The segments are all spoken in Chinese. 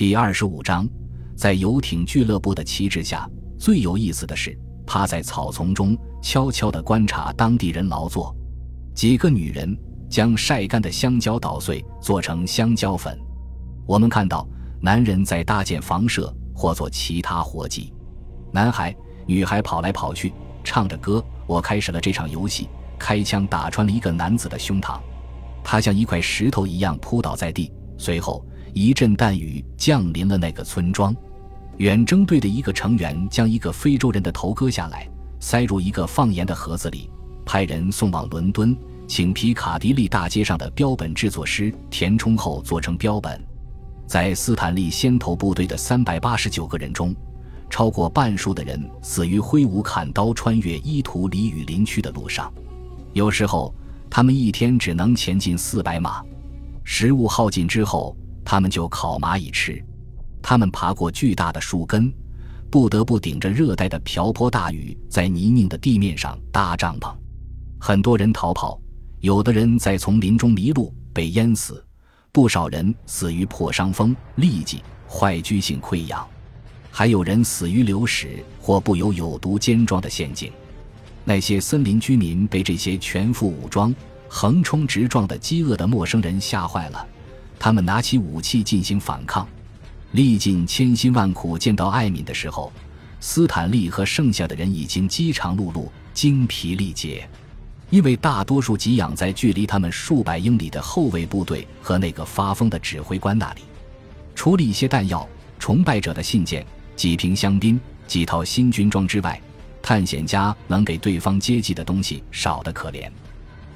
第二十五章，在游艇俱乐部的旗帜下，最有意思的是趴在草丛中悄悄地观察当地人劳作。几个女人将晒干的香蕉捣碎，做成香蕉粉。我们看到男人在搭建房舍或做其他活计，男孩、女孩跑来跑去，唱着歌。我开始了这场游戏，开枪打穿了一个男子的胸膛，他像一块石头一样扑倒在地。随后一阵弹雨降临了那个村庄。远征队的一个成员将一个非洲人的头割下来，塞入一个放盐的盒子里，派人送往伦敦，请皮卡迪利大街上的标本制作师填充后做成标本。在斯坦利先头部队的三百八十九个人中。超过半数的人死于挥舞砍刀穿越伊图里雨林区的路上，有时候他们一天只能前进四百码。食物耗尽之后，他们就烤蚂蚁吃。他们爬过巨大的树根，不得不顶着热带的瓢泼大雨，在泥泞的地面上搭帐篷。很多人逃跑，有的人在丛林中迷路被淹死，不少人死于破伤风、痢疾、坏疽性溃疡。还有人死于流矢或布有有毒尖状的陷阱。那些森林居民被这些全副武装、横冲直撞的饥饿的陌生人吓坏了，他们拿起武器进行反抗。历尽千辛万苦见到艾敏的时候，斯坦利和剩下的人已经饥肠辘辘、精疲力竭，因为大多数给养在距离他们数百英里的后卫部队和那个发疯的指挥官那里。除了一些弹药、崇拜者的信件。几瓶香槟、几套新军装之外，探险家能给对方接济的东西少得可怜。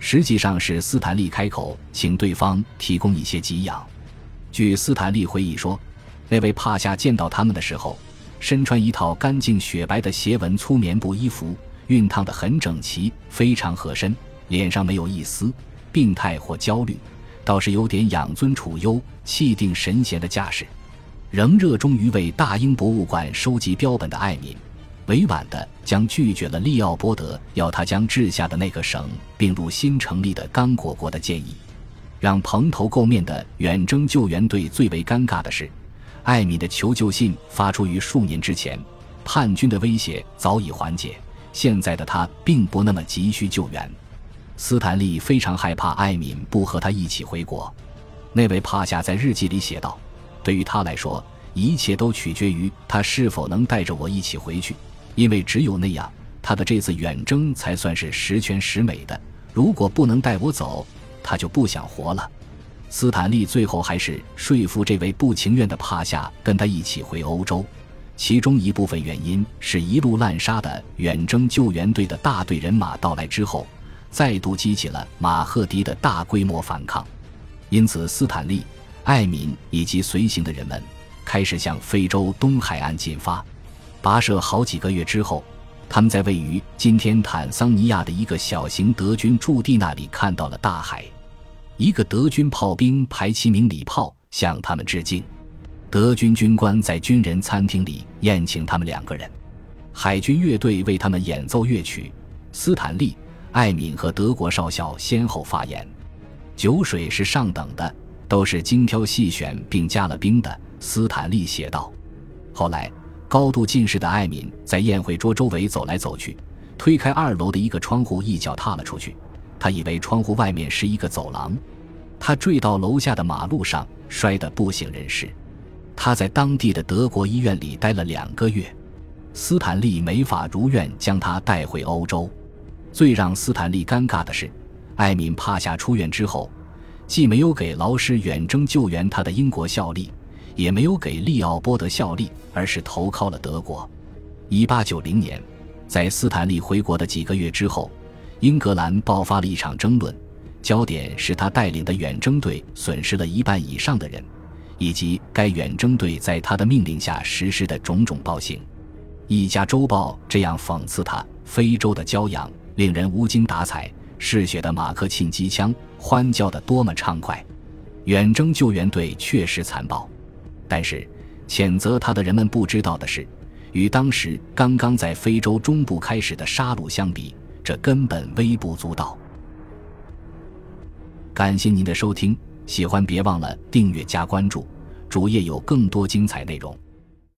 实际上是斯坦利开口请对方提供一些给养。据斯坦利回忆说，那位帕夏见到他们的时候，身穿一套干净雪白的斜纹粗棉布衣服，熨烫得很整齐，非常合身，脸上没有一丝病态或焦虑，倒是有点养尊处优、气定神闲的架势。仍热衷于为大英博物馆收集标本的艾敏，委婉地将拒绝了利奥波德要他将治下的那个省并入新成立的刚果国的建议。让蓬头垢面的远征救援队最为尴尬的是，艾米的求救信发出于数年之前，叛军的威胁早已缓解，现在的他并不那么急需救援。斯坦利非常害怕艾敏不和他一起回国。那位帕夏在日记里写道。对于他来说，一切都取决于他是否能带着我一起回去，因为只有那样，他的这次远征才算是十全十美的。如果不能带我走，他就不想活了。斯坦利最后还是说服这位不情愿的帕夏跟他一起回欧洲，其中一部分原因是一路滥杀的远征救援队的大队人马到来之后，再度激起了马赫迪的大规模反抗，因此斯坦利。艾敏以及随行的人们开始向非洲东海岸进发。跋涉好几个月之后，他们在位于今天坦桑尼亚的一个小型德军驻地那里看到了大海。一个德军炮兵排七鸣礼炮向他们致敬。德军军官在军人餐厅里宴请他们两个人。海军乐队为他们演奏乐曲。斯坦利、艾敏和德国少校先后发言。酒水是上等的。都是精挑细选并加了冰的，斯坦利写道。后来，高度近视的艾敏在宴会桌周围走来走去，推开二楼的一个窗户，一脚踏了出去。他以为窗户外面是一个走廊，他坠到楼下的马路上，摔得不省人事。他在当地的德国医院里待了两个月，斯坦利没法如愿将他带回欧洲。最让斯坦利尴尬的是，艾敏帕夏出院之后。既没有给劳师远征救援他的英国效力，也没有给利奥波德效力，而是投靠了德国。一八九零年，在斯坦利回国的几个月之后，英格兰爆发了一场争论，焦点是他带领的远征队损失了一半以上的人，以及该远征队在他的命令下实施的种种暴行。一家周报这样讽刺他：“非洲的骄阳令人无精打采。”嗜血的马克沁机枪欢叫得多么畅快！远征救援队确实残暴，但是谴责他的人们不知道的是，与当时刚刚在非洲中部开始的杀戮相比，这根本微不足道。感谢您的收听，喜欢别忘了订阅加关注。主页有更多精彩内容。